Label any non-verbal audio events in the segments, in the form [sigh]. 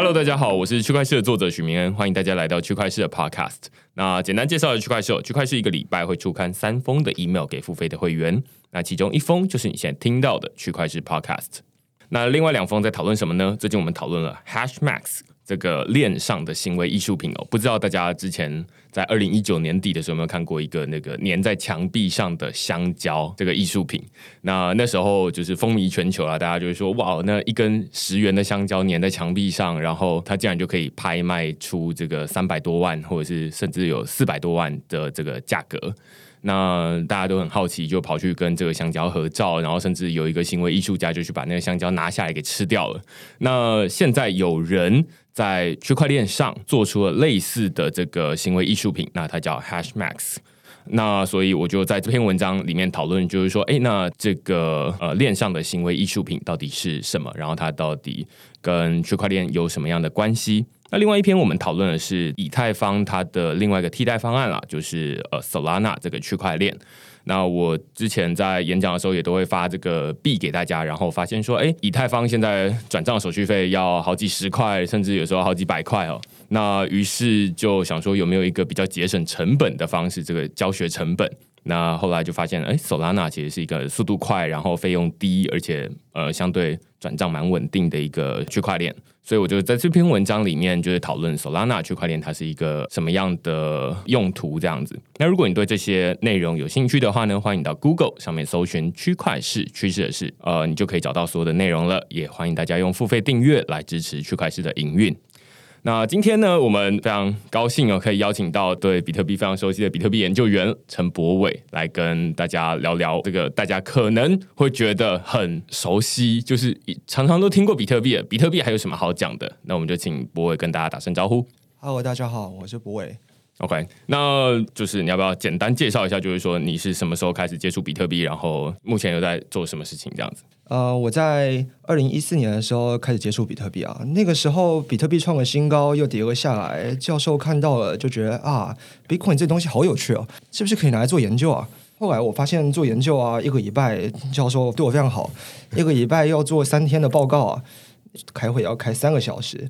Hello，大家好，我是区块链的作者许明恩，欢迎大家来到区块链的 Podcast。那简单介绍一下区块链，区块链一个礼拜会出刊三封的 email 给付费的会员，那其中一封就是你现在听到的区块链 Podcast。那另外两封在讨论什么呢？最近我们讨论了 Hashmax。这个链上的行为艺术品哦，不知道大家之前在二零一九年底的时候有没有看过一个那个粘在墙壁上的香蕉这个艺术品？那那时候就是风靡全球了，大家就会说哇，那一根十元的香蕉粘在墙壁上，然后它竟然就可以拍卖出这个三百多万，或者是甚至有四百多万的这个价格。那大家都很好奇，就跑去跟这个香蕉合照，然后甚至有一个行为艺术家就去把那个香蕉拿下来给吃掉了。那现在有人在区块链上做出了类似的这个行为艺术品，那它叫 Hashmax。那所以我就在这篇文章里面讨论，就是说，哎，那这个呃链上的行为艺术品到底是什么？然后它到底跟区块链有什么样的关系？那另外一篇我们讨论的是以太坊它的另外一个替代方案啦，就是呃 Solana 这个区块链。那我之前在演讲的时候也都会发这个币给大家，然后发现说，哎，以太坊现在转账手续费要好几十块，甚至有时候好几百块哦。那于是就想说有没有一个比较节省成本的方式，这个教学成本。那后来就发现，哎，Solana 其实是一个速度快，然后费用低，而且呃相对转账蛮稳定的一个区块链。所以我就在这篇文章里面就是讨论 Solana 区块链它是一个什么样的用途这样子。那如果你对这些内容有兴趣的话呢，欢迎到 Google 上面搜寻区块势趋势的事，呃，你就可以找到所有的内容了。也欢迎大家用付费订阅来支持区块势的营运。那今天呢，我们非常高兴哦，可以邀请到对比特币非常熟悉的比特币研究员陈博伟来跟大家聊聊这个大家可能会觉得很熟悉，就是常常都听过比特币，比特币还有什么好讲的？那我们就请博伟跟大家打声招呼。Hello，大家好，我是博伟。OK，那就是你要不要简单介绍一下，就是说你是什么时候开始接触比特币，然后目前又在做什么事情这样子？呃，我在二零一四年的时候开始接触比特币啊，那个时候比特币创了新高，又跌了下来。教授看到了就觉得啊，Bitcoin 这东西好有趣哦，是不是可以拿来做研究啊？后来我发现做研究啊，一个礼拜教授对我非常好，一个礼拜要做三天的报告啊，开会要开三个小时。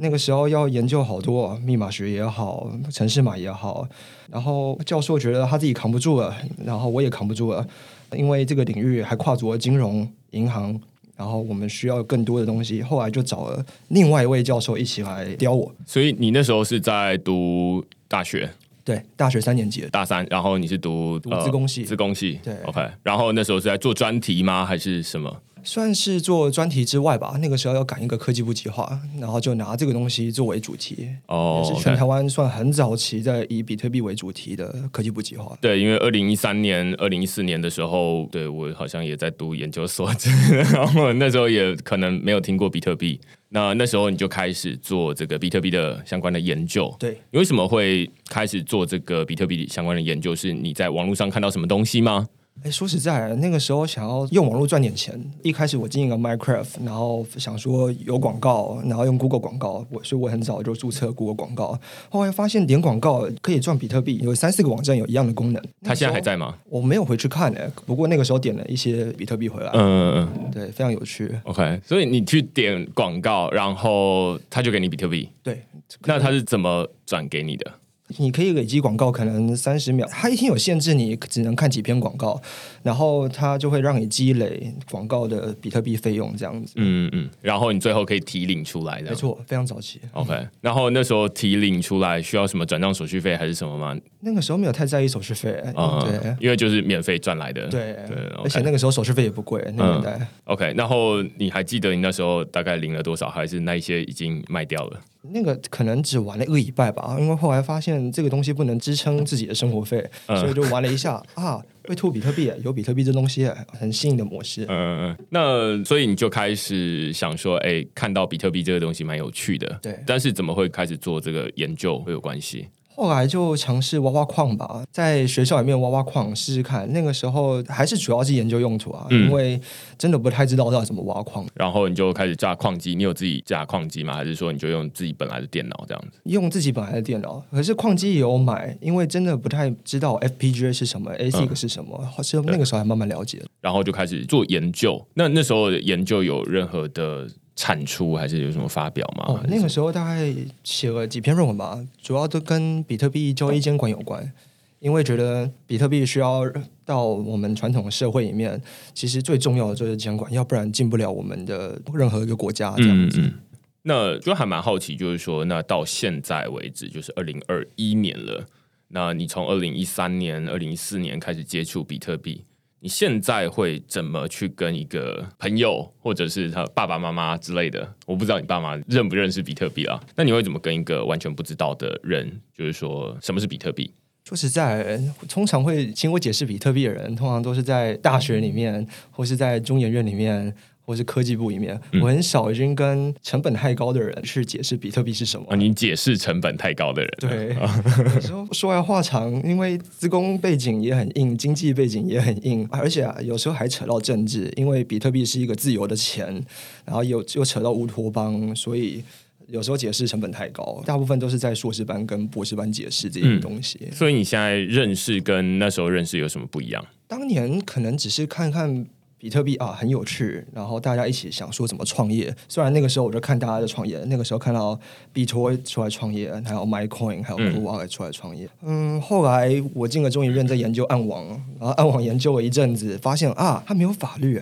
那个时候要研究好多密码学也好，城市码也好，然后教授觉得他自己扛不住了，然后我也扛不住了。因为这个领域还跨足了金融、银行，然后我们需要更多的东西。后来就找了另外一位教授一起来雕我。所以你那时候是在读大学？对，大学三年级，大三。然后你是读读资工系？资工系。对，OK。然后那时候是在做专题吗？还是什么？算是做专题之外吧。那个时候要赶一个科技部计划，然后就拿这个东西作为主题。哦，也是全台湾算很早期在以比特币为主题的科技部计划。对，因为二零一三年、二零一四年的时候，对我好像也在读研究所，[laughs] 然后那时候也可能没有听过比特币。那那时候你就开始做这个比特币的相关的研究。对，你为什么会开始做这个比特币相关的研究？是你在网络上看到什么东西吗？哎，说实在，那个时候想要用网络赚点钱。一开始我经营了 Minecraft，然后想说有广告，然后用 Google 广告，我所以我很早就注册 Google 广告。后来发现点广告可以赚比特币，有三四个网站有一样的功能。他现在还在吗？我没有回去看哎，不过那个时候点了一些比特币回来。嗯嗯嗯，对，非常有趣。OK，所以你去点广告，然后他就给你比特币。对，那他是怎么转给你的？你可以累积广告，可能三十秒，它一天有限制，你只能看几篇广告，然后它就会让你积累广告的比特币费用，这样子。嗯嗯，然后你最后可以提领出来的。没错，非常早期。OK，然后那时候提领出来需要什么转账手续费还是什么吗？那个时候没有太在意手续费，嗯，对，因为就是免费赚来的。对对，而且那个时候手续费也不贵，那个年代。OK，然后你还记得你那时候大概领了多少，还是那一些已经卖掉了？那个可能只玩了一个礼拜吧，因为后来发现这个东西不能支撑自己的生活费，嗯、所以就玩了一下 [laughs] 啊，会吐比特币，有比特币这东西，很新颖的模式。嗯嗯，那所以你就开始想说，哎，看到比特币这个东西蛮有趣的，对，但是怎么会开始做这个研究会有关系？后来就尝试挖挖矿吧，在学校里面挖挖矿试试看。那个时候还是主要是研究用途啊，嗯、因为真的不太知道要怎么挖矿。然后你就开始架矿机，你有自己架矿机吗？还是说你就用自己本来的电脑这样子？用自己本来的电脑，可是矿机也有买，因为真的不太知道 FPGA 是什么，ASIC 是什么，是、嗯、那个时候还慢慢了解。然后就开始做研究。那那时候研究有任何的产出，还是有什么发表吗？哦，那个时候大概写了几篇论文吧，主要都跟比特币交易监管有关，因为觉得比特币需要到我们传统社会里面，其实最重要的就是监管，要不然进不了我们的任何一个国家这样子。嗯嗯那就还蛮好奇，就是说，那到现在为止，就是二零二一年了。那你从二零一三年、二零一四年开始接触比特币，你现在会怎么去跟一个朋友，或者是他爸爸妈妈之类的？我不知道你爸妈认不认识比特币啊？那你会怎么跟一个完全不知道的人，就是说什么是比特币？说实在，通常会请我解释比特币的人，通常都是在大学里面，或是在中研院里面。或是科技部里面，我很少已经跟成本太高的人去解释比特币是什么。啊，你解释成本太高的人，对，[laughs] 说说来话长，因为资工背景也很硬，经济背景也很硬，而且啊，有时候还扯到政治，因为比特币是一个自由的钱，然后又又扯到乌托邦，所以有时候解释成本太高。大部分都是在硕士班跟博士班解释这些东西。嗯，所以你现在认识跟那时候认识有什么不一样？当年可能只是看看。比特币啊，很有趣，然后大家一起想说怎么创业。虽然那个时候我就看大家的创业，那个时候看到 BTOY 出来创业，还有 MyCoin，还有 Coolwallet 出来创业。嗯，嗯，后来我进了中研院，在研究暗网，然后暗网研究了一阵子，发现啊，它没有法律，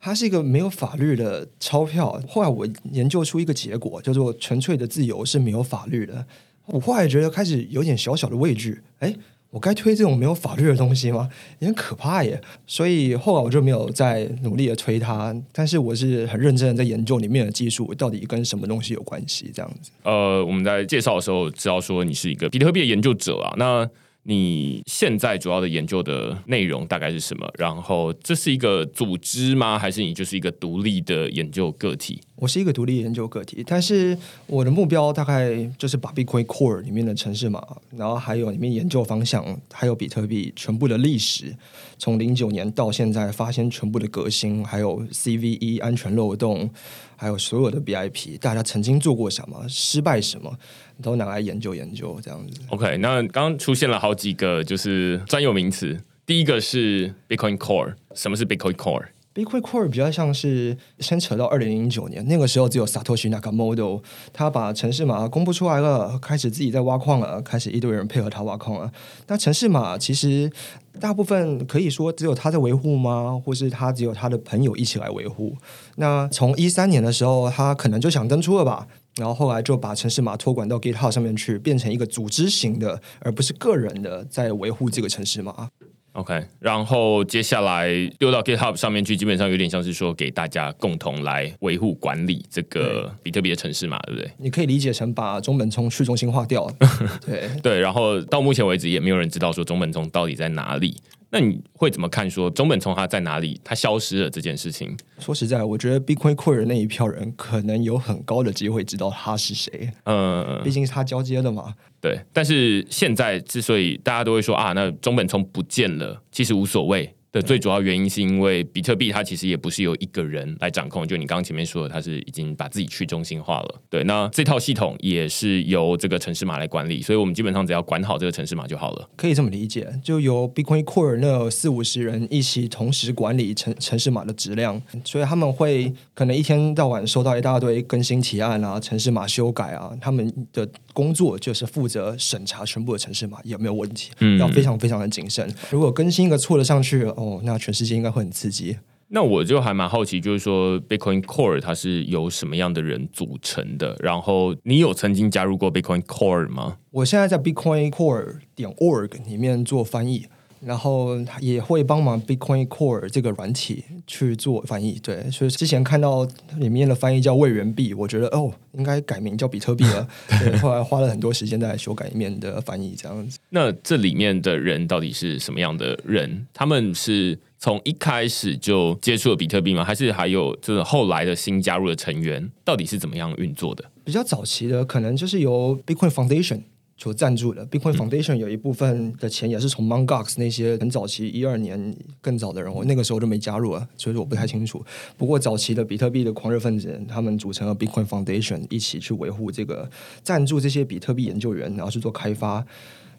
它是一个没有法律的钞票。后来我研究出一个结果，叫做纯粹的自由是没有法律的。我后来觉得开始有点小小的畏惧，哎。我该推这种没有法律的东西吗？也很可怕耶。所以后来我就没有再努力的推它。但是我是很认真的在研究里面的技术到底跟什么东西有关系，这样子。呃，我们在介绍的时候知道说你是一个比特币的研究者啊，那。你现在主要的研究的内容大概是什么？然后这是一个组织吗？还是你就是一个独立的研究个体？我是一个独立研究个体，但是我的目标大概就是把 Bitcoin Core 里面的城市码，然后还有里面研究方向，还有比特币全部的历史，从零九年到现在发现全部的革新，还有 CVE 安全漏洞，还有所有的 BIP，大家曾经做过什么，失败什么。都拿来研究研究这样子。OK，那刚刚出现了好几个就是专有名词。第一个是 Bitcoin Core，什么是 Bitcoin Core？Bitcoin Core 比较像是先扯到二零零九年，那个时候只有 Satoshi Nakamoto，他把城市码公布出来了，开始自己在挖矿了，开始一堆人配合他挖矿了。那城市码其实大部分可以说只有他在维护吗？或是他只有他的朋友一起来维护？那从一三年的时候，他可能就想登出了吧？然后后来就把城市码托管到 GitHub 上面去，变成一个组织型的，而不是个人的，在维护这个城市码。OK，然后接下来丢到 GitHub 上面去，基本上有点像是说给大家共同来维护管理这个比特币的城市嘛，对不对？你可以理解成把中本聪去中心化掉。[laughs] 对对，然后到目前为止也没有人知道说中本聪到底在哪里。那你会怎么看说中本聪他在哪里？他消失了这件事情？说实在，我觉得 Bitcoin Core 那一票人可能有很高的机会知道他是谁。嗯，毕竟是他交接的嘛。对，但是现在之所以大家都会说啊，那中本聪不见了，其实无所谓。的最主要原因是因为比特币它其实也不是由一个人来掌控，就你刚刚前面说的，它是已经把自己去中心化了。对，那这套系统也是由这个城市码来管理，所以我们基本上只要管好这个城市码就好了。可以这么理解，就由 Bitcoin Core 那四五十人一起同时管理城城市码的质量，所以他们会可能一天到晚收到一大堆更新提案啊、城市码修改啊，他们的工作就是负责审查全部的城市码有没有问题，嗯，要非常非常的谨慎。如果更新一个错了上去。哦，那全世界应该会很刺激。那我就还蛮好奇，就是说 Bitcoin Core 它是由什么样的人组成的？然后你有曾经加入过 Bitcoin Core 吗？我现在在 Bitcoin Core 点 org 里面做翻译。然后也会帮忙 Bitcoin Core 这个软体去做翻译，对，所以之前看到里面的翻译叫魏元币，我觉得哦，应该改名叫比特币了。[laughs] 对，后来花了很多时间在修改里面的翻译，这样子。那这里面的人到底是什么样的人？他们是从一开始就接触了比特币吗？还是还有就是后来的新加入的成员？到底是怎么样运作的？比较早期的可能就是由 Bitcoin Foundation。所赞助的 Bitcoin Foundation 有一部分的钱也是从 Mongox 那些很早期一二年更早的人，我那个时候就没加入了，所以说我不太清楚。不过早期的比特币的狂热分子，他们组成了 Bitcoin Foundation，一起去维护这个赞助这些比特币研究员，然后去做开发。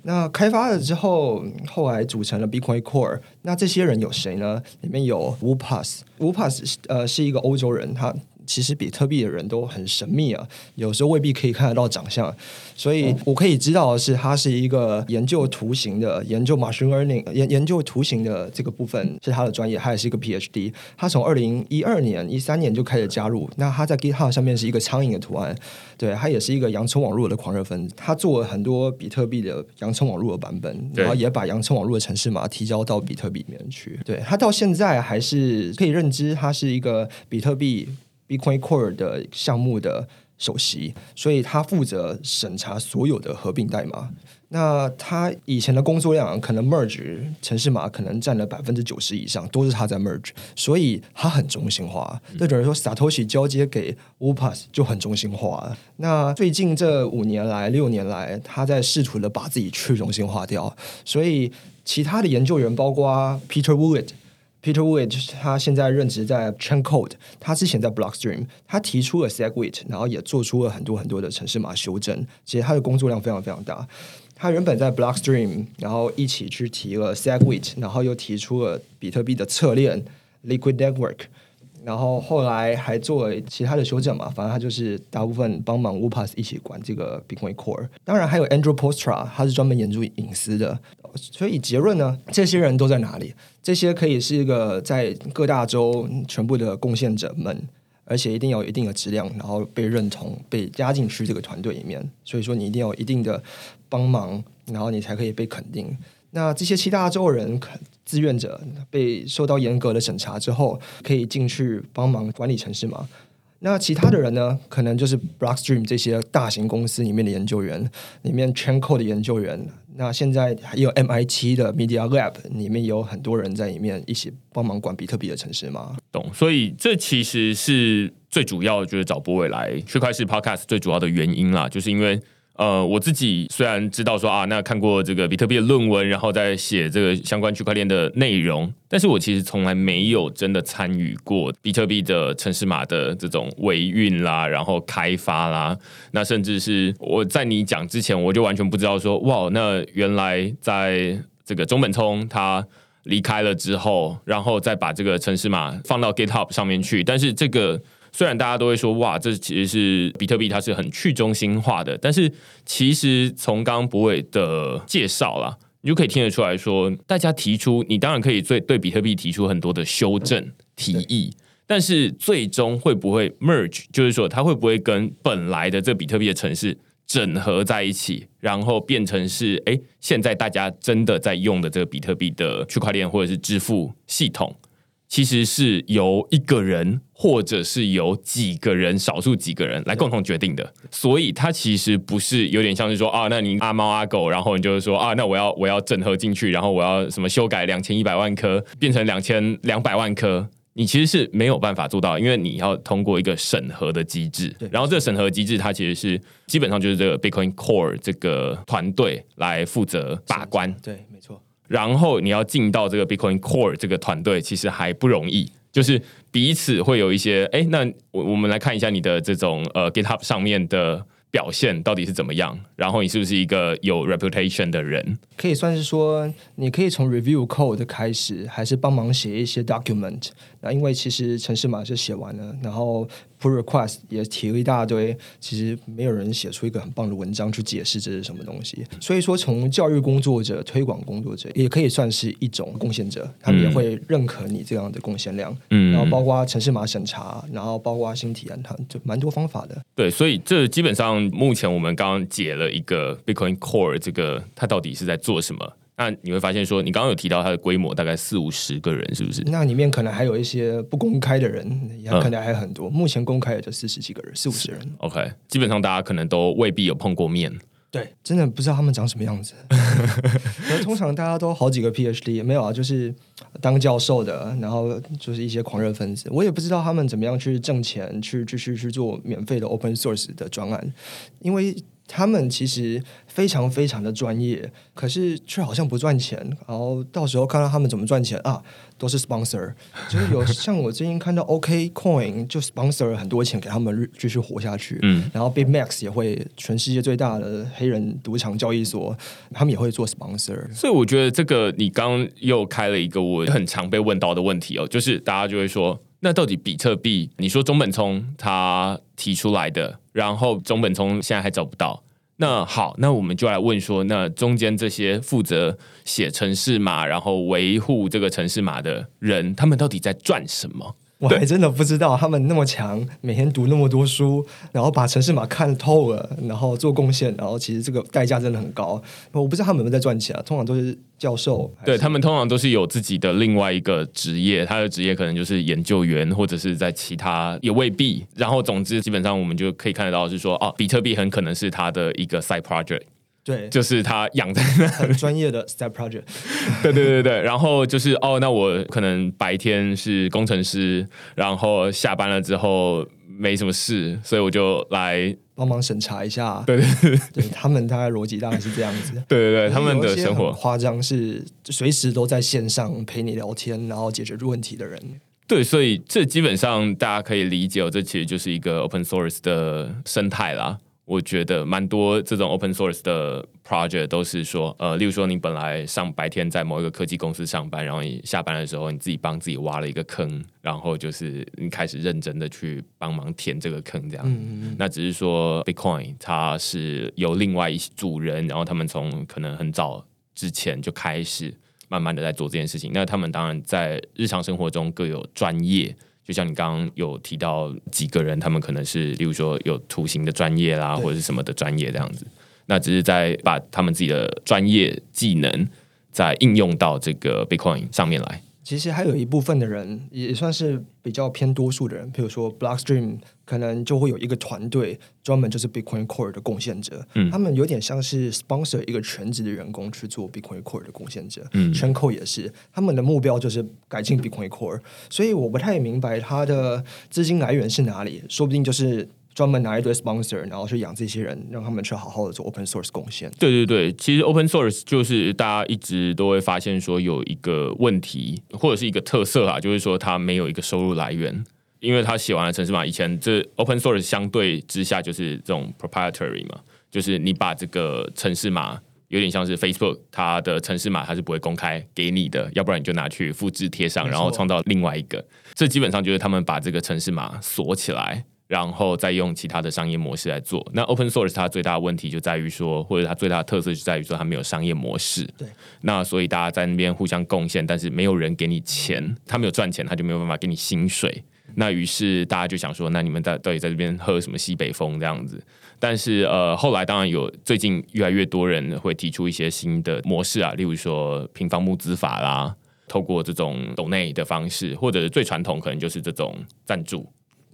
那开发了之后，后来组成了 Bitcoin Core。那这些人有谁呢？里面有 Wu Pass，Wu Pass 呃是一个欧洲人，他。其实比特币的人都很神秘啊，有时候未必可以看得到长相。所以我可以知道的是，他是一个研究图形的，研究 machine learning 研研究图形的这个部分是他的专业，他也是一个 PhD。他从二零一二年、一三年就开始加入。那他在 GitHub 上面是一个苍蝇的图案，对，他也是一个洋葱网络的狂热分子。他做了很多比特币的洋葱网络的版本，然后也把洋葱网络的城市码提交到比特币里面去。对，他到现在还是可以认知，他是一个比特币 Bitcoin Core 的项目的首席，所以他负责审查所有的合并代码。那他以前的工作量可能 merge 城市码可能占了百分之九十以上，都是他在 merge，所以他很中心化。那等于说 Satoshi 交接给 Upas 就很中心化。那最近这五年来、六年来，他在试图的把自己去中心化掉。所以其他的研究员，包括 Peter Wood。Peter Wood 他现在任职在 ChainCode，他之前在 Blockstream，他提出了 SegWit，然后也做出了很多很多的城市码修正。其实他的工作量非常非常大。他原本在 Blockstream，然后一起去提了 SegWit，然后又提出了比特币的侧链 Liquid Network，然后后来还做了其他的修正嘛。反正他就是大部分帮忙 Upas 一起管这个 Bitcoin Core。当然还有 Andrew Postra，他是专门研究隐私的。所以结论呢，这些人都在哪里？这些可以是一个在各大洲全部的贡献者们，而且一定要有一定的质量，然后被认同、被加进去这个团队里面。所以说，你一定要有一定的帮忙，然后你才可以被肯定。那这些七大洲人志愿者被受到严格的审查之后，可以进去帮忙管理城市吗？那其他的人呢？可能就是 Blockstream 这些大型公司里面的研究员，里面全 code 的研究员。那现在还有 MIT 的 Media Lab，里面有很多人在里面一起帮忙管比特币的城市吗？懂。所以这其实是最主要，就是找柏纬来区块势 Podcast 最主要的原因啦，就是因为。呃，我自己虽然知道说啊，那看过这个比特币的论文，然后在写这个相关区块链的内容，但是我其实从来没有真的参与过比特币的程式码的这种维运啦，然后开发啦，那甚至是我在你讲之前，我就完全不知道说，哇，那原来在这个中本聪他离开了之后，然后再把这个程式码放到 GitHub 上面去，但是这个。虽然大家都会说哇，这其实是比特币，它是很去中心化的，但是其实从刚刚博伟的介绍啦，你就可以听得出来说，大家提出，你当然可以对对比特币提出很多的修正提议，但是最终会不会 merge，就是说它会不会跟本来的这比特币的城市整合在一起，然后变成是哎，现在大家真的在用的这个比特币的区块链或者是支付系统。其实是由一个人，或者是由几个人，少数几个人来共同决定的，所以它其实不是有点像是说啊，那你阿猫阿狗，然后你就是说啊，那我要我要整合进去，然后我要什么修改两千一百万颗变成两千两百万颗，你其实是没有办法做到，因为你要通过一个审核的机制，然后这个审核机制它其实是基本上就是这个 Bitcoin Core 这个团队来负责把关，对，没错。然后你要进到这个 Bitcoin Core 这个团队，其实还不容易，就是彼此会有一些，哎，那我我们来看一下你的这种呃 GitHub 上面的表现到底是怎么样，然后你是不是一个有 reputation 的人？可以算是说，你可以从 review code 开始，还是帮忙写一些 document。那因为其实城市码是写完了，然后 pull request 也提了一大堆，其实没有人写出一个很棒的文章去解释这是什么东西。所以说，从教育工作者、推广工作者也可以算是一种贡献者，他们也会认可你这样的贡献量。嗯，然后包括城市码审查，然后包括新提案，它就蛮多方法的。对，所以这基本上目前我们刚刚解了一个 Bitcoin Core 这个它到底是在做什么？那你会发现说，你刚刚有提到它的规模大概四五十个人，是不是？那里面可能还有一些不公开的人，也可能还有很多。嗯、目前公开也就四十几个人，四五十人。OK，基本上大家可能都未必有碰过面。对，真的不知道他们长什么样子。[laughs] 通常大家都好几个 PhD，没有啊，就是当教授的，然后就是一些狂热分子。我也不知道他们怎么样去挣钱，去继续去做免费的 Open Source 的专案，因为。他们其实非常非常的专业，可是却好像不赚钱。然后到时候看到他们怎么赚钱啊，都是 sponsor。就是有像我最近看到 OK Coin 就 sponsor 很多钱给他们继续活下去。嗯，然后 Big Max 也会全世界最大的黑人赌场交易所，他们也会做 sponsor。所以我觉得这个你刚刚又开了一个我很常被问到的问题哦，就是大家就会说。那到底比特币？你说中本聪他提出来的，然后中本聪现在还找不到。那好，那我们就来问说，那中间这些负责写城市码，然后维护这个城市码的人，他们到底在赚什么？我还真的不知道他们那么强，每天读那么多书，然后把城市码看透了，然后做贡献，然后其实这个代价真的很高。我不知道他们有没有在赚钱啊？通常都是教授，对他们通常都是有自己的另外一个职业，他的职业可能就是研究员，或者是在其他也未必。然后总之，基本上我们就可以看得到是说，哦，比特币很可能是他的一个 side project。对，就是他养在那很专业的 step project。[laughs] 对对对对，然后就是哦，那我可能白天是工程师，然后下班了之后没什么事，所以我就来帮忙审查一下。对对对，对他们大概逻辑大概是这样子。对对对，他们的生活夸张是随时都在线上陪你聊天，然后解决问题的人。对，所以这基本上大家可以理解，这其实就是一个 open source 的生态啦。我觉得蛮多这种 open source 的 project 都是说，呃，例如说你本来上白天在某一个科技公司上班，然后你下班的时候你自己帮自己挖了一个坑，然后就是你开始认真的去帮忙填这个坑，这样。嗯嗯嗯。那只是说 Bitcoin 它是由另外一组人，然后他们从可能很早之前就开始慢慢的在做这件事情。那他们当然在日常生活中各有专业。就像你刚刚有提到几个人，他们可能是，例如说有图形的专业啦，或者是什么的专业这样子，那只是在把他们自己的专业技能在应用到这个 Bitcoin 上面来。其实还有一部分的人也算是比较偏多数的人，比如说 Blockstream 可能就会有一个团队专门就是 Bitcoin Core 的贡献者，嗯，他们有点像是 sponsor 一个全职的员工去做 Bitcoin Core 的贡献者，嗯，Chainco 也是，他们的目标就是改进 Bitcoin Core，所以我不太明白他的资金来源是哪里，说不定就是。专门拿一堆 sponsor，然后去养这些人，让他们去好好的做 open source 贡献。对对对，其实 open source 就是大家一直都会发现说有一个问题或者是一个特色啊，就是说它没有一个收入来源，因为他写完了城市码，以前这 open source 相对之下就是这种 proprietary 嘛，就是你把这个城市码有点像是 Facebook 它的城市码它是不会公开给你的，要不然你就拿去复制贴上，然后创造另外一个。这基本上就是他们把这个城市码锁起来。然后再用其他的商业模式来做。那 open source 它最大的问题就在于说，或者它最大的特色就在于说，它没有商业模式。对。那所以大家在那边互相贡献，但是没有人给你钱，他没有赚钱，他就没有办法给你薪水。那于是大家就想说，那你们在到底在这边喝什么西北风这样子？但是呃，后来当然有最近越来越多人会提出一些新的模式啊，例如说平方募资法啦，透过这种 donate 的方式，或者最传统可能就是这种赞助。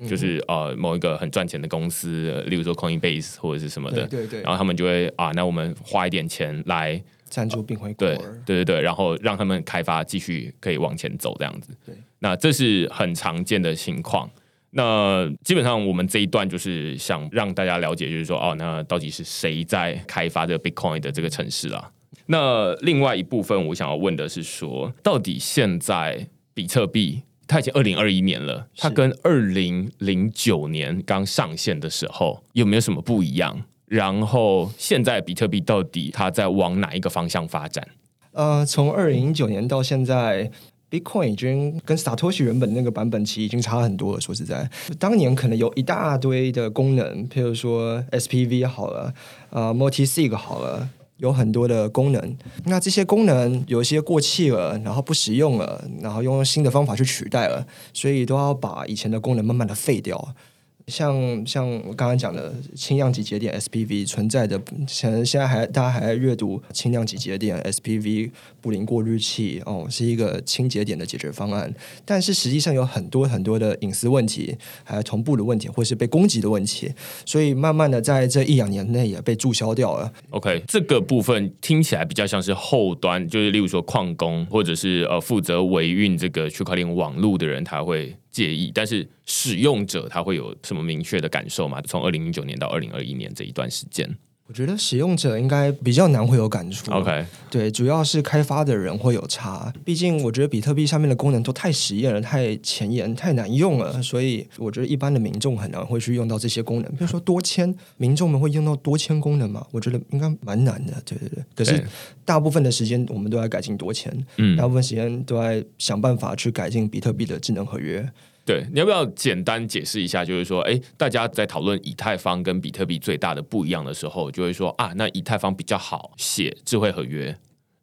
就是呃某一个很赚钱的公司，例如说 Coinbase 或者是什么的，对对对，然后他们就会啊，那我们花一点钱来赞助并回对对对对，然后让他们开发继续可以往前走这样子。对，那这是很常见的情况。那基本上我们这一段就是想让大家了解，就是说哦，那到底是谁在开发这个 Bitcoin 的这个城市啊？那另外一部分我想要问的是说，到底现在比特币？它已经二零二一年了，它跟二零零九年刚上线的时候有没有什么不一样？然后现在比特币到底它在往哪一个方向发展？呃，从二零零九年到现在，Bitcoin 已经跟 Satoshi 原本那个版本其实已经差很多了。说实在，当年可能有一大堆的功能，譬如说 SPV 好了，呃，Multisig 好了。有很多的功能，那这些功能有一些过气了，然后不实用了，然后用新的方法去取代了，所以都要把以前的功能慢慢的废掉。像像我刚刚讲的轻量级节点 SPV 存在的，现现在还大家还在阅读轻量级节点 SPV 布林过滤器哦，是一个轻节点的解决方案，但是实际上有很多很多的隐私问题，还有同步的问题，或是被攻击的问题，所以慢慢的在这一两年内也被注销掉了。OK，这个部分听起来比较像是后端，就是例如说矿工或者是呃负责维运这个区块链网络的人，他会。介意，但是使用者他会有什么明确的感受吗？从二零零九年到二零二一年这一段时间，我觉得使用者应该比较难会有感触。OK，对，主要是开发的人会有差。毕竟我觉得比特币上面的功能都太实验了、太前沿、太难用了，所以我觉得一般的民众很难会去用到这些功能。比如说多签，民众们会用到多签功能吗？我觉得应该蛮难的。对对对，可是大部分的时间我们都在改进多签，嗯，大部分时间都在想办法去改进比特币的智能合约。对，你要不要简单解释一下？就是说，哎，大家在讨论以太坊跟比特币最大的不一样的时候，就会说啊，那以太坊比较好写智慧合约，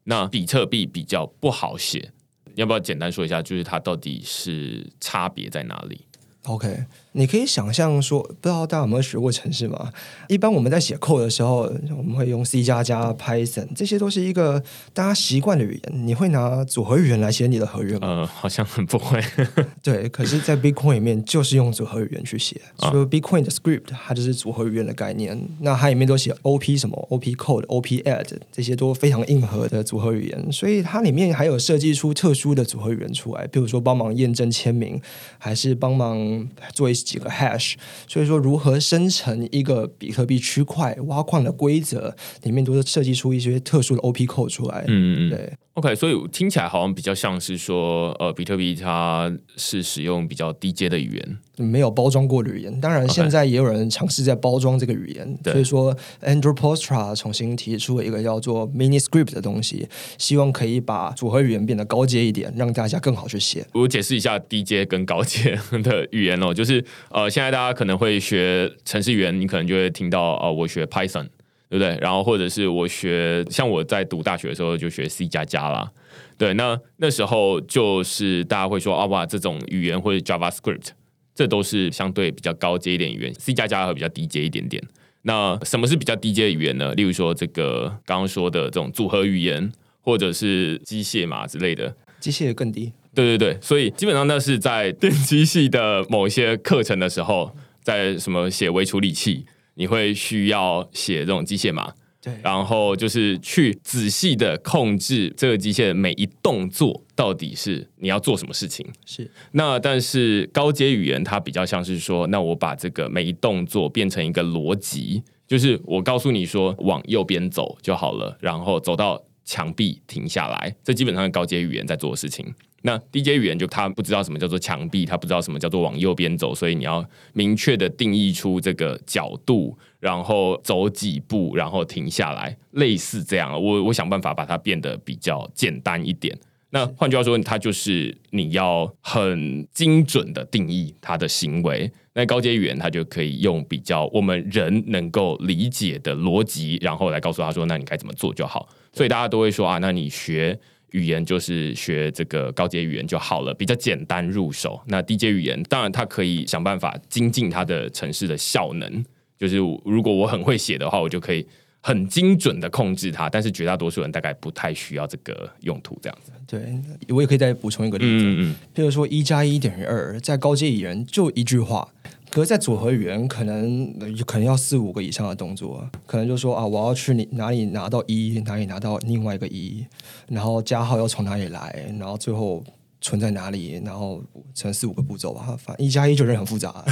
那比特币比较不好写。要不要简单说一下，就是它到底是差别在哪里？OK。你可以想象说，不知道大家有没有学过程式吗？一般我们在写 code 的时候，我们会用 C 加加、Python，这些都是一个大家习惯的语言。你会拿组合语言来写你的合约吗？呃，好像很不会。[laughs] [laughs] 对，可是，在 Bitcoin 里面就是用组合语言去写。所以 Bitcoin 的 script 它就是组合语言的概念。那它里面都写 OP 什么 OP code、OP add 这些都非常硬核的组合语言。所以它里面还有设计出特殊的组合语言出来，比如说帮忙验证签名，还是帮忙做一些。几个 hash，所以说如何生成一个比特币区块挖矿的规则，里面都是设计出一些特殊的 OP code 出来。嗯嗯，对。OK，所以听起来好像比较像是说，呃，比特币它是使用比较低阶的语言。没有包装过的语言，当然现在也有人尝试在包装这个语言。Okay. 所以说，Andrew Poelstra 重新提出了一个叫做 Mini Script 的东西，希望可以把组合语言变得高阶一点，让大家更好去写。我解释一下低阶跟高阶 [laughs] 的语言哦，就是呃，现在大家可能会学程式语言，你可能就会听到啊、呃，我学 Python，对不对？然后或者是我学，像我在读大学的时候就学 C 加加啦，对，那那时候就是大家会说啊，哇，这种语言或者 JavaScript。这都是相对比较高阶一点语言，C 加加会比较低阶一点点。那什么是比较低阶的语言呢？例如说这个刚刚说的这种组合语言，或者是机械码之类的。机械更低。对对对，所以基本上那是在电机系的某一些课程的时候，在什么写微处理器，你会需要写这种机械码。对，然后就是去仔细的控制这个机械的每一动作，到底是你要做什么事情。是，那但是高阶语言它比较像是说，那我把这个每一动作变成一个逻辑，就是我告诉你说往右边走就好了，然后走到墙壁停下来，这基本上是高阶语言在做的事情。那低阶语言就他不知道什么叫做墙壁，他不知道什么叫做往右边走，所以你要明确的定义出这个角度，然后走几步，然后停下来，类似这样。我我想办法把它变得比较简单一点。那换句话说，它就是你要很精准的定义它的行为。那高阶语言它就可以用比较我们人能够理解的逻辑，然后来告诉他说，那你该怎么做就好。所以大家都会说啊，那你学。语言就是学这个高阶语言就好了，比较简单入手。那低阶语言当然它可以想办法精进它的城市的效能，就是如果我很会写的话，我就可以很精准的控制它。但是绝大多数人大概不太需要这个用途，这样子。对，我也可以再补充一个例子，嗯嗯，比如说一加一等于二，在高阶语言就一句话。可是，在组合语言，可能可能要四五个以上的动作，可能就说啊，我要去你哪里拿到一，哪里拿到另外一个一，然后加号要从哪里来，然后最后存在哪里，然后成四五个步骤吧。反正一加一就是很复杂。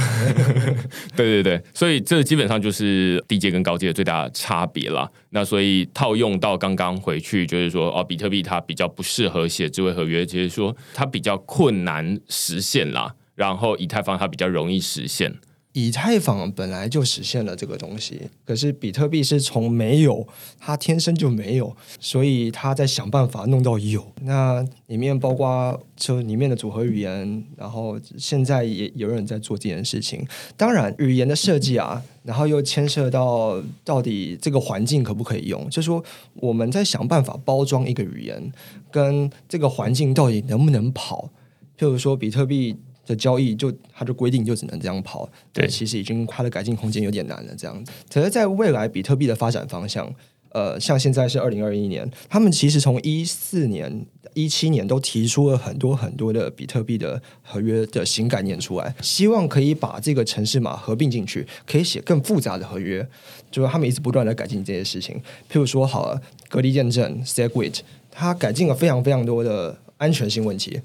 [laughs] 对对对，所以这基本上就是低阶跟高阶的最大的差别了。那所以套用到刚刚回去，就是说哦，比特币它比较不适合写智慧合约，就是说它比较困难实现啦。然后以太坊它比较容易实现，以太坊本来就实现了这个东西，可是比特币是从没有，它天生就没有，所以它在想办法弄到有。那里面包括就里面的组合语言，然后现在也有人在做这件事情。当然，语言的设计啊，然后又牵涉到到底这个环境可不可以用，就说我们在想办法包装一个语言，跟这个环境到底能不能跑。譬如说比特币。的交易就它就规定就只能这样跑，对，其实已经它的改进空间有点难了。这样子，可是在未来比特币的发展方向，呃，像现在是二零二一年，他们其实从一四年、一七年都提出了很多很多的比特币的合约的新概念出来，希望可以把这个城市码合并进去，可以写更复杂的合约。就是他们一直不断的改进这些事情，譬如说，好了，隔离验证 SegWit，它改进了非常非常多的安全性问题。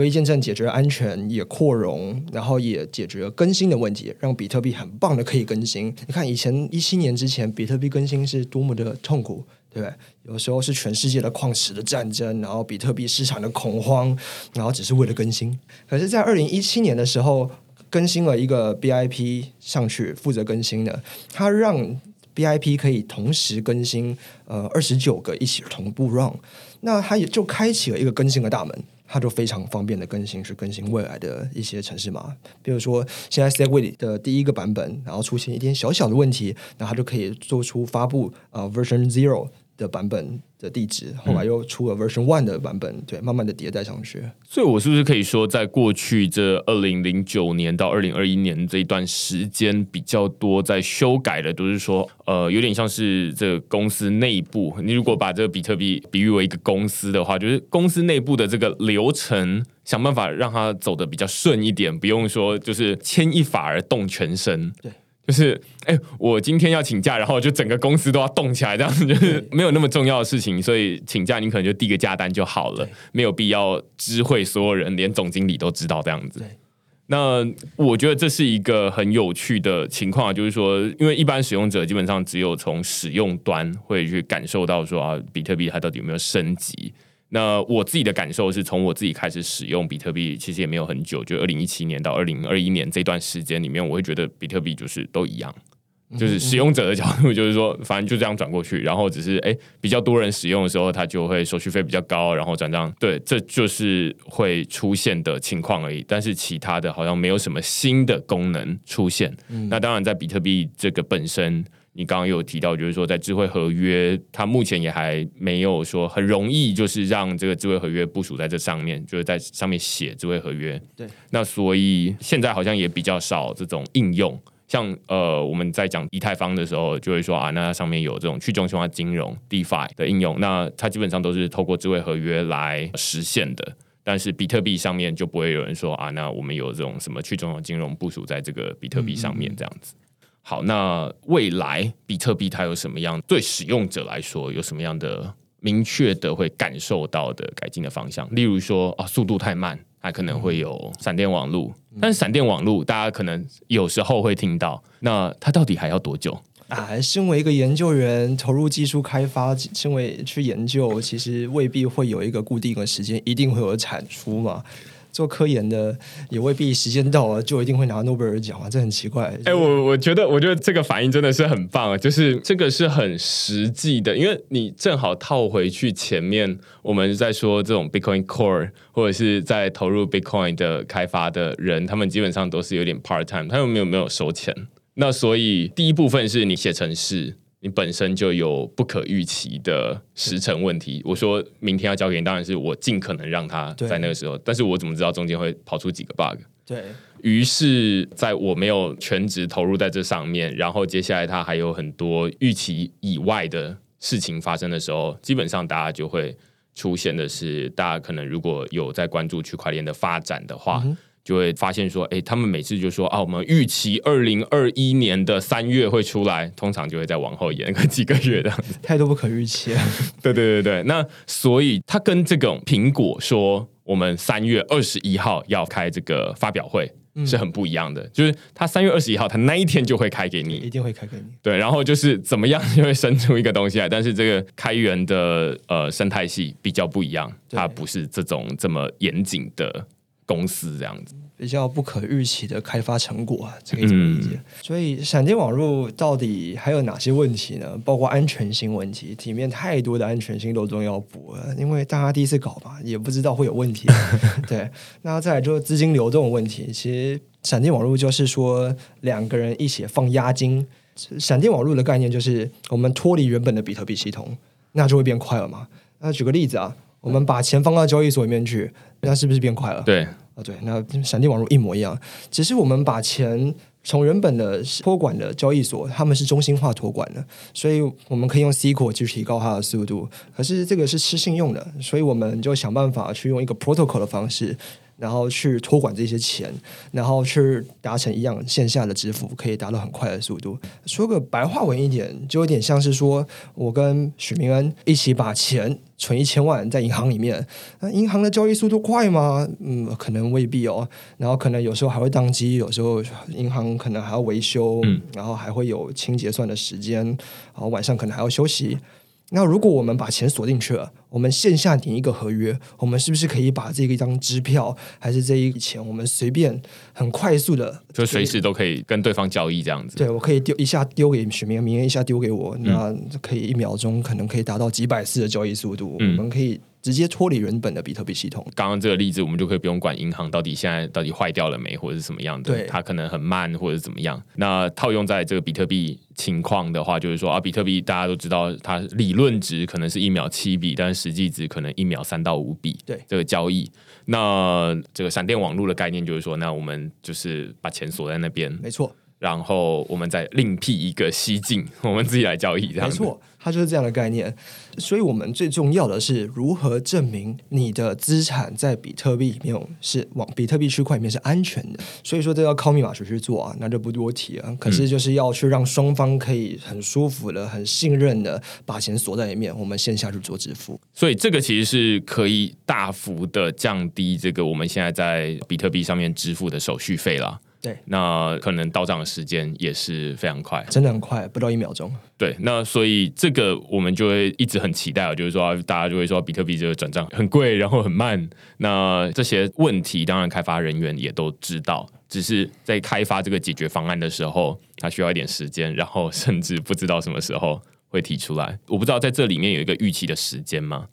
隔离见证解决安全，也扩容，然后也解决更新的问题，让比特币很棒的可以更新。你看，以前一七年之前，比特币更新是多么的痛苦，对不对？有时候是全世界的矿石的战争，然后比特币市场的恐慌，然后只是为了更新。可是，在二零一七年的时候，更新了一个 BIP 上去负责更新的，它让 BIP 可以同时更新，呃，二十九个一起同步 run，那它也就开启了一个更新的大门。它就非常方便的更新，去更新未来的一些城市码。比如说，现在 Segwit 的第一个版本，然后出现一点小小的问题，那它就可以做出发布啊、呃、Version Zero 的版本。的地址，后来又出了 Version One 的版本，对，慢慢的迭代上去。所以，我是不是可以说，在过去这二零零九年到二零二一年这一段时间，比较多在修改的，都是说，呃，有点像是这个公司内部。你如果把这个比特币比喻为一个公司的话，就是公司内部的这个流程，想办法让它走得比较顺一点，不用说就是牵一发而动全身。对。就是，哎、欸，我今天要请假，然后就整个公司都要动起来，这样子就是没有那么重要的事情，所以请假你可能就递个假单就好了，没有必要知会所有人，连总经理都知道这样子。那我觉得这是一个很有趣的情况，就是说，因为一般使用者基本上只有从使用端会去感受到说啊，比特币它到底有没有升级。那我自己的感受是从我自己开始使用比特币，其实也没有很久，就二零一七年到二零二一年这段时间里面，我会觉得比特币就是都一样，就是使用者的角度就是说，反正就这样转过去，然后只是哎比较多人使用的时候，它就会手续费比较高，然后转账，对，这就是会出现的情况而已。但是其他的好像没有什么新的功能出现。那当然，在比特币这个本身。你刚刚有提到，就是说在智慧合约，它目前也还没有说很容易，就是让这个智慧合约部署在这上面，就是在上面写智慧合约。对，那所以现在好像也比较少这种应用，像呃我们在讲以太坊的时候，就会说啊，那它上面有这种去中心化金融 DeFi 的应用，那它基本上都是透过智慧合约来实现的。但是比特币上面就不会有人说啊，那我们有这种什么去中心化金融部署在这个比特币上面这样子。嗯嗯好，那未来比特币它有什么样对使用者来说有什么样的明确的会感受到的改进的方向？例如说啊，速度太慢，它可能会有闪电网络。但是闪电网络大家可能有时候会听到，那它到底还要多久啊？身为一个研究员，投入技术开发，身为去研究，其实未必会有一个固定的时间，一定会有产出嘛。做科研的也未必时间到了就一定会拿诺贝尔奖啊，这很奇怪。哎、我我觉得，我觉得这个反应真的是很棒啊，就是这个是很实际的，因为你正好套回去前面我们在说这种 Bitcoin Core 或者是在投入 Bitcoin 的开发的人，他们基本上都是有点 part time，他们没有没有收钱。那所以第一部分是你写程式。你本身就有不可预期的时程问题。我说明天要交给你，当然是我尽可能让他在那个时候。但是我怎么知道中间会跑出几个 bug？对。于是，在我没有全职投入在这上面，然后接下来他还有很多预期以外的事情发生的时候，基本上大家就会出现的是，大家可能如果有在关注区块链的发展的话。嗯就会发现说，哎，他们每次就说啊，我们预期二零二一年的三月会出来，通常就会再往后延个几个月这样子，太多不可预期 [laughs] 了。对对对对，那所以他跟这种苹果说，我们三月二十一号要开这个发表会是很不一样的，嗯、就是他三月二十一号，他那一天就会开给你，一定会开给你。对，然后就是怎么样就会生出一个东西来，但是这个开源的呃生态系比较不一样，它不是这种这么严谨的。公司这样子比较不可预期的开发成果啊，这个怎么理解？嗯、所以闪电网络到底还有哪些问题呢？包括安全性问题，里面太多的安全性漏洞要补了，因为大家第一次搞嘛，也不知道会有问题。[laughs] 对，那再来就是资金流动问题。其实闪电网络就是说两个人一起放押金。闪电网络的概念就是我们脱离原本的比特币系统，那就会变快了嘛。那举个例子啊。我们把钱放到交易所里面去，那是不是变快了？对啊，对，那闪电网络一模一样，只是我们把钱从原本的托管的交易所，他们是中心化托管的，所以我们可以用 SQL 去提高它的速度。可是这个是吃信用的，所以我们就想办法去用一个 protocol 的方式。然后去托管这些钱，然后去达成一样线下的支付，可以达到很快的速度。说个白话文一点，就有点像是说我跟许明恩一起把钱存一千万在银行里面，那银行的交易速度快吗？嗯，可能未必哦。然后可能有时候还会宕机，有时候银行可能还要维修，嗯，然后还会有清结算的时间，然后晚上可能还要休息。那如果我们把钱锁进去了，我们线下订一个合约，我们是不是可以把这一张支票还是这一笔钱，我们随便很快速的，就随时都可以跟对方交易这样子？对，我可以丢一下丢给许明，明天一下丢给我，那可以一秒钟可能可以达到几百次的交易速度，嗯、我们可以。直接脱离原本的比特币系统。刚刚这个例子，我们就可以不用管银行到底现在到底坏掉了没，或者是什么样的，对它可能很慢，或者是怎么样。那套用在这个比特币情况的话，就是说啊，比特币大家都知道，它理论值可能是一秒七笔，但是实际值可能一秒三到五笔。对这个交易，那这个闪电网络的概念就是说，那我们就是把钱锁在那边，没错。然后我们再另辟一个蹊径，我们自己来交易，这样子。没错，它就是这样的概念。所以，我们最重要的是如何证明你的资产在比特币里面是往比特币区块里面是安全的。所以说，这要靠密码学去做啊，那就不多提了。可是，就是要去让双方可以很舒服的、很信任的把钱锁在里面，我们线下去做支付。所以，这个其实是可以大幅的降低这个我们现在在比特币上面支付的手续费了。对，那可能到账的时间也是非常快，真的很快，不到一秒钟。对，那所以这个我们就会一直很期待，就是说大家就会说比特币这个转账很贵，然后很慢。那这些问题，当然开发人员也都知道，只是在开发这个解决方案的时候，他需要一点时间，然后甚至不知道什么时候会提出来。我不知道在这里面有一个预期的时间吗？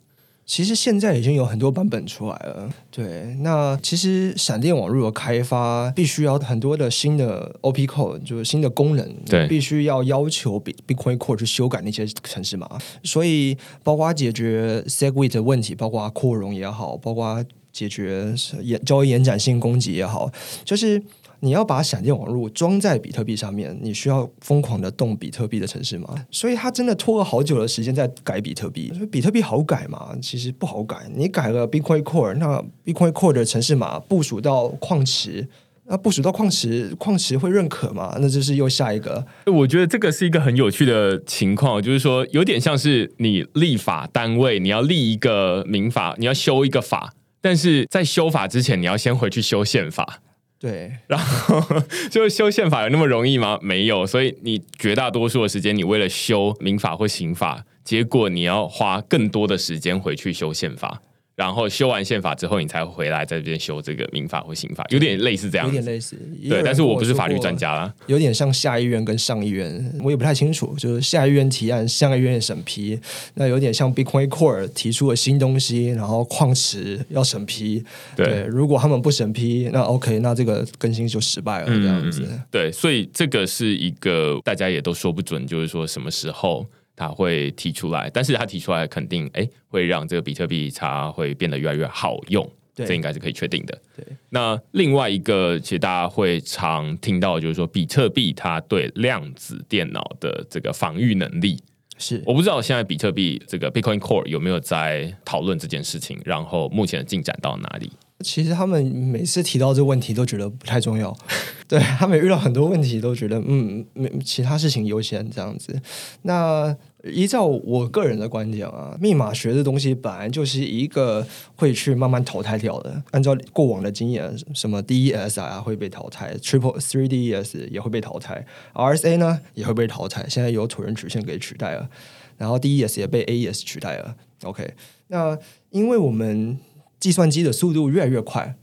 其实现在已经有很多版本出来了，对。那其实闪电网络的开发必须要很多的新的 OP code，就是新的功能，对，必须要要求 Bitcoin Core 去修改那些程式码。所以包括解决 SegWit 的问题，包括扩容也好，包括解决延交易延展性攻击也好，就是。你要把闪电网络装在比特币上面，你需要疯狂的动比特币的城市吗，所以他真的拖了好久的时间在改比特币。比特币好改吗？其实不好改。你改了 Bitcoin Core，那 Bitcoin Core 的城市码部署到矿池，那部署到矿池，矿池会认可吗？那就是又下一个。我觉得这个是一个很有趣的情况，就是说有点像是你立法单位，你要立一个民法，你要修一个法，但是在修法之前，你要先回去修宪法。对，然后就修宪法有那么容易吗？没有，所以你绝大多数的时间，你为了修民法或刑法，结果你要花更多的时间回去修宪法。然后修完宪法之后，你才回来在这边修这个民法或刑法，有点类似这样，有点类似。对，但是我不是法律专家啦，有点像下议院跟上议院，我也不太清楚。就是下议院提案，上议院审批，那有点像 Bitcoin Core 提出了新东西，然后矿池要审批。对，对，如果他们不审批，那 OK，那这个更新就失败了，嗯、这样子。对，所以这个是一个大家也都说不准，就是说什么时候。他会提出来，但是他提出来肯定哎，会让这个比特币它会变得越来越好用，对这应该是可以确定的。对，那另外一个其实大家会常听到，就是说比特币它对量子电脑的这个防御能力是，我不知道现在比特币这个 Bitcoin Core 有没有在讨论这件事情，然后目前的进展到哪里？其实他们每次提到这个问题都觉得不太重要，[laughs] 对他们遇到很多问题都觉得嗯，没其他事情优先这样子。那依照我个人的观点啊，密码学的东西本来就是一个会去慢慢淘汰掉的。按照过往的经验，什么 DES 啊会被淘汰，Triple Three DES 也会被淘汰，RSA 呢也会被淘汰。现在有椭圆曲线给取代了，然后 DES 也被 AES 取代了。OK，那因为我们计算机的速度越来越快，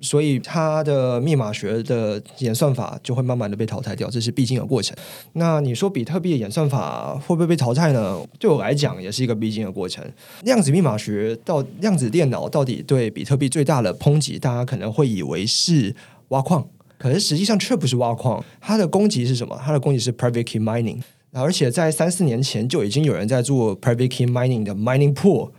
所以它的密码学的演算法就会慢慢的被淘汰掉，这是必经的过程。那你说比特币的演算法会不会被淘汰呢？对我来讲，也是一个必经的过程。量子密码学到量子电脑到底对比特币最大的抨击，大家可能会以为是挖矿，可是实际上却不是挖矿。它的攻击是什么？它的攻击是 private key mining，而且在三四年前就已经有人在做 private key mining 的 mining pool。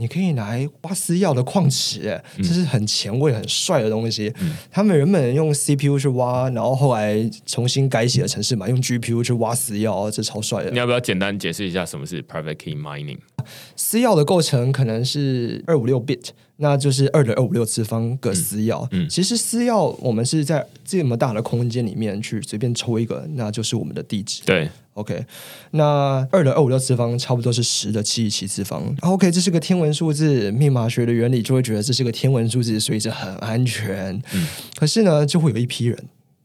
你可以拿来挖私钥的矿池，这是很前卫、很帅的东西。嗯、他们原本用 CPU 去挖，然后后来重新改写了城市嘛，用 GPU 去挖私钥，这超帅的。你要不要简单解释一下什么是 Private Key Mining？私钥的构成可能是二五六 bit，那就是二的二五六次方个私钥。嗯，嗯其实私钥我们是在这么大的空间里面去随便抽一个，那就是我们的地址。对。OK，那二的二五六次方差不多是十的七十七次方。OK，这是个天文数字，密码学的原理就会觉得这是个天文数字，所以这很安全。嗯，可是呢，就会有一批人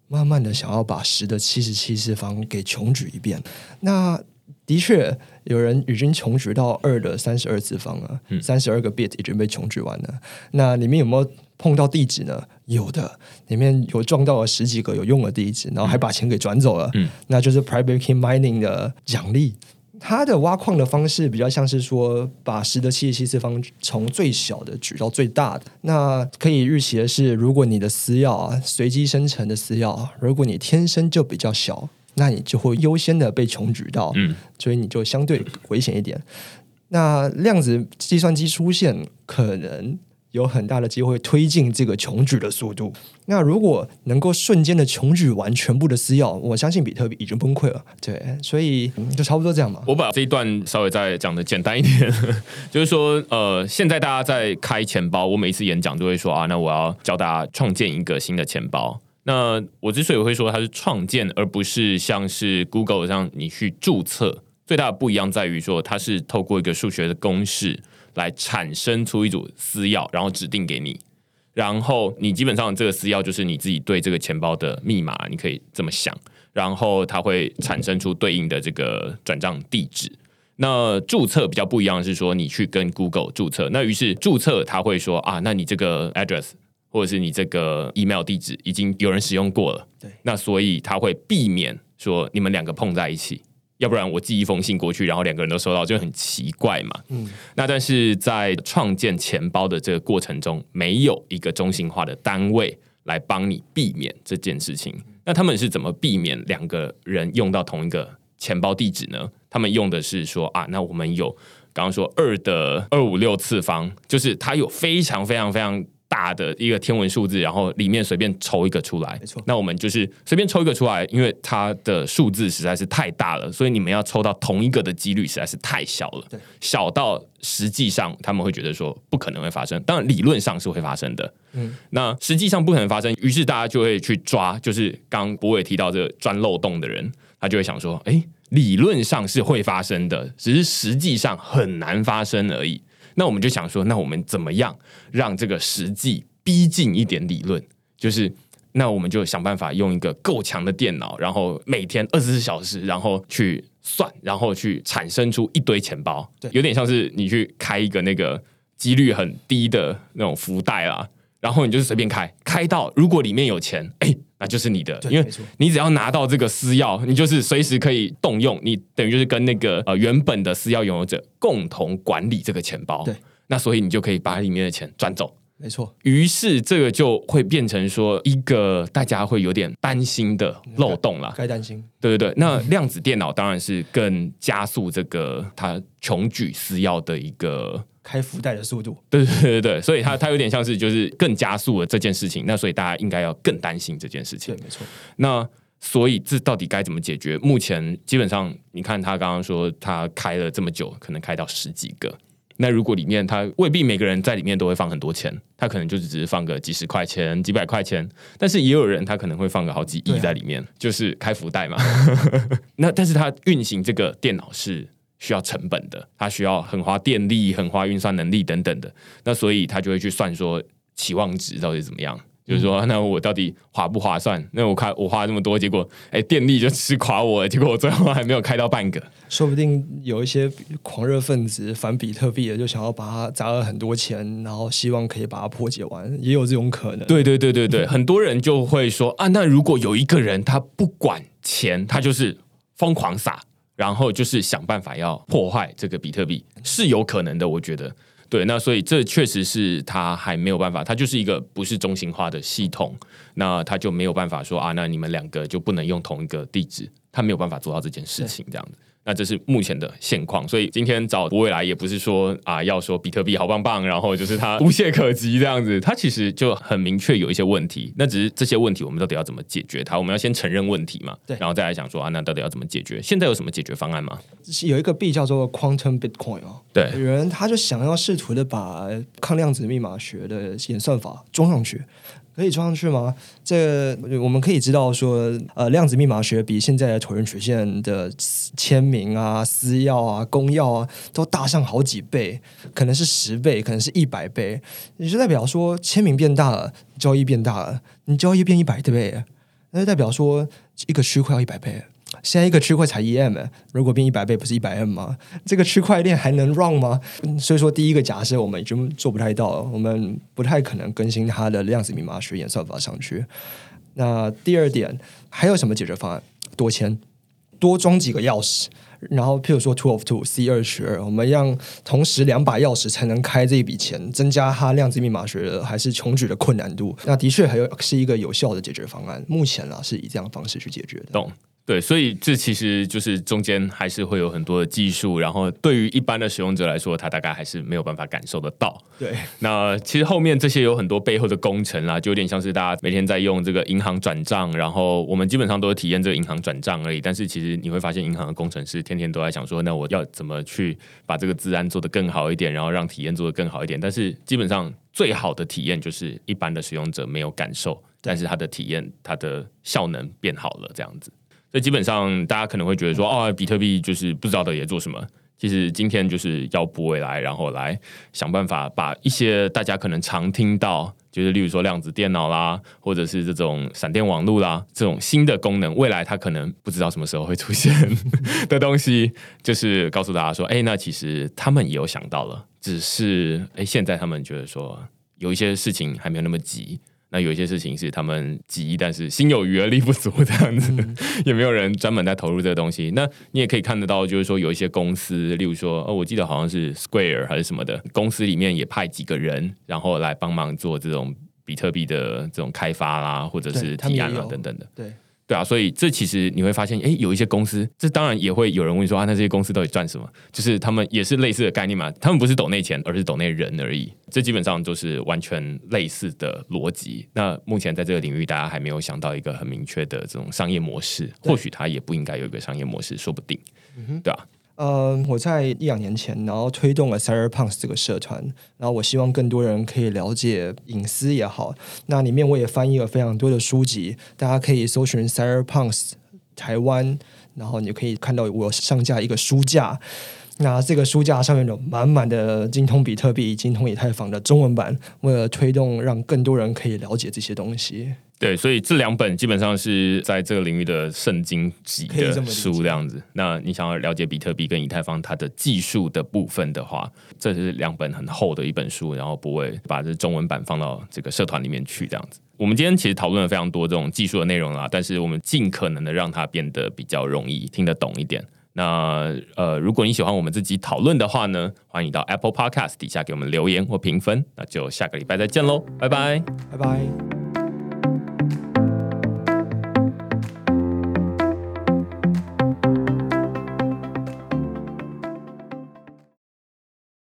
慢慢的想要把十的七十七次方给穷举一遍。那的确有人已经穷举到二的三十二次方了，三十二个 bit 已经被穷举完了。那里面有没有碰到地址呢？有的，里面有撞到了十几个有用的地址，然后还把钱给转走了。嗯，那就是 private key mining 的奖励。它的挖矿的方式比较像是说，把十的七十七次方从最小的举到最大的。那可以预期的是，如果你的私钥啊，随机生成的私钥，如果你天生就比较小。那你就会优先的被穷举到，嗯，所以你就相对危险一点。那量子计算机出现，可能有很大的机会推进这个穷举的速度。那如果能够瞬间的穷举完全部的私钥，我相信比特币已经崩溃了。对，所以就差不多这样吧。我把这一段稍微再讲的简单一点，[laughs] 就是说，呃，现在大家在开钱包，我每一次演讲都会说啊，那我要教大家创建一个新的钱包。那我之所以会说它是创建，而不是像是 Google 上你去注册，最大的不一样在于说它是透过一个数学的公式来产生出一组私钥，然后指定给你，然后你基本上这个私钥就是你自己对这个钱包的密码，你可以这么想，然后它会产生出对应的这个转账地址。那注册比较不一样是说你去跟 Google 注册，那于是注册它会说啊，那你这个 address。或者是你这个 email 地址已经有人使用过了，对，那所以他会避免说你们两个碰在一起，要不然我寄一封信过去，然后两个人都收到就很奇怪嘛。嗯，那但是在创建钱包的这个过程中，没有一个中心化的单位来帮你避免这件事情。那他们是怎么避免两个人用到同一个钱包地址呢？他们用的是说啊，那我们有刚刚说二的二五六次方，就是它有非常非常非常。大的一个天文数字，然后里面随便抽一个出来，没错。那我们就是随便抽一个出来，因为它的数字实在是太大了，所以你们要抽到同一个的几率实在是太小了，对，小到实际上他们会觉得说不可能会发生，当然理论上是会发生的，嗯，那实际上不可能发生，于是大家就会去抓，就是刚博伟提到这个钻漏洞的人，他就会想说，哎，理论上是会发生的，只是实际上很难发生而已。那我们就想说，那我们怎么样让这个实际逼近一点理论？就是那我们就想办法用一个够强的电脑，然后每天二十四小时，然后去算，然后去产生出一堆钱包。对，有点像是你去开一个那个几率很低的那种福袋啦，然后你就是随便开，开到如果里面有钱，哎。那就是你的，因为你只要拿到这个私钥，你就是随时可以动用，你等于就是跟那个呃原本的私钥拥有者共同管理这个钱包。对，那所以你就可以把里面的钱转走。没错，于是这个就会变成说一个大家会有点担心的漏洞了。该担心，对对对。那量子电脑当然是更加速这个它穷举私钥的一个。开福袋的速度，对对对对，所以它它有点像是就是更加速了这件事情，那所以大家应该要更担心这件事情。对，没错。那所以这到底该怎么解决？目前基本上，你看他刚刚说他开了这么久，可能开到十几个。那如果里面他未必每个人在里面都会放很多钱，他可能就只是放个几十块钱、几百块钱，但是也有人他可能会放个好几亿在里面，就是开福袋嘛。[laughs] 那但是他运行这个电脑是。需要成本的，它需要很花电力、很花运算能力等等的，那所以他就会去算说期望值到底怎么样，嗯、就是说那我到底划不划算？那我开我花这么多，结果哎电力就吃垮我了，结果我最后还没有开到半个。说不定有一些狂热分子反比特币的，就想要把它砸了很多钱，然后希望可以把它破解完，也有这种可能。对对对对对，[laughs] 很多人就会说啊，那如果有一个人他不管钱，他就是疯狂撒。然后就是想办法要破坏这个比特币是有可能的，我觉得对。那所以这确实是他还没有办法，他就是一个不是中心化的系统，那他就没有办法说啊，那你们两个就不能用同一个地址，他没有办法做到这件事情这样子。那这是目前的现况，所以今天找博伟来也不是说啊，要说比特币好棒棒，然后就是它无懈可击这样子，它其实就很明确有一些问题。那只是这些问题，我们到底要怎么解决它？我们要先承认问题嘛，对，然后再来想说啊，那到底要怎么解决？现在有什么解决方案吗？有一个币叫做 Quantum Bitcoin 哦，对，有人他就想要试图的把抗量子密码学的演算法装上去。可以装上去吗？这我们可以知道说，呃，量子密码学比现在的椭圆曲线的签名啊、私钥啊、公钥啊都大上好几倍，可能是十倍，可能是一百倍。也就代表说，签名变大了，交易变大了，你交易变一百倍，那就代表说一个区块要一百倍。现在一个区块才一 M，如果变一百倍，不是一百 M 吗？这个区块链还能 run 吗？所以说，第一个假设我们已经做不太到了，我们不太可能更新它的量子密码学演算法上去。那第二点，还有什么解决方案？多签，多装几个钥匙。然后，譬如说 two of two C 二取二，我们让同时两把钥匙才能开这一笔钱，增加它量子密码学的还是穷举的困难度。那的确还有是一个有效的解决方案。目前啊，是以这样的方式去解决的。懂。对，所以这其实就是中间还是会有很多的技术，然后对于一般的使用者来说，他大概还是没有办法感受得到。对，那其实后面这些有很多背后的工程啦，就有点像是大家每天在用这个银行转账，然后我们基本上都是体验这个银行转账而已。但是其实你会发现，银行的工程师天天都在想说，那我要怎么去把这个治安做得更好一点，然后让体验做得更好一点。但是基本上最好的体验就是一般的使用者没有感受，但是他的体验，他的效能变好了，这样子。所以基本上，大家可能会觉得说，哦，比特币就是不知道的也做什么。其实今天就是要不回来，然后来想办法把一些大家可能常听到，就是例如说量子电脑啦，或者是这种闪电网络啦，这种新的功能，未来它可能不知道什么时候会出现的东西，就是告诉大家说，哎，那其实他们也有想到了，只是哎，现在他们觉得说有一些事情还没有那么急。那有一些事情是他们急，但是心有余而力不足这样子，嗯、[laughs] 也没有人专门在投入这个东西。那你也可以看得到，就是说有一些公司，例如说，哦，我记得好像是 Square 还是什么的公司里面也派几个人，然后来帮忙做这种比特币的这种开发啦，或者是提案啊等等的。对。对啊，所以这其实你会发现，哎，有一些公司，这当然也会有人问说啊，那这些公司到底赚什么？就是他们也是类似的概念嘛，他们不是抖内钱，而是抖内人而已。这基本上就是完全类似的逻辑。那目前在这个领域，大家还没有想到一个很明确的这种商业模式，或许它也不应该有一个商业模式，说不定，对吧？呃，我在一两年前，然后推动了 Cyberpunks 这个社团，然后我希望更多人可以了解隐私也好。那里面我也翻译了非常多的书籍，大家可以搜寻 Cyberpunks 台湾，然后你可以看到我上架一个书架。那这个书架上面有满满的精通比特币、精通以太坊的中文版，为了推动让更多人可以了解这些东西。对，所以这两本基本上是在这个领域的圣经级的书这样子。那你想要了解比特币跟以太坊它的技术的部分的话，这是两本很厚的一本书，然后不会把这中文版放到这个社团里面去这样子。我们今天其实讨论了非常多这种技术的内容啦，但是我们尽可能的让它变得比较容易听得懂一点。那呃，如果你喜欢我们自己讨论的话呢，欢迎到 Apple Podcast 底下给我们留言或评分。那就下个礼拜再见喽，拜拜，拜拜。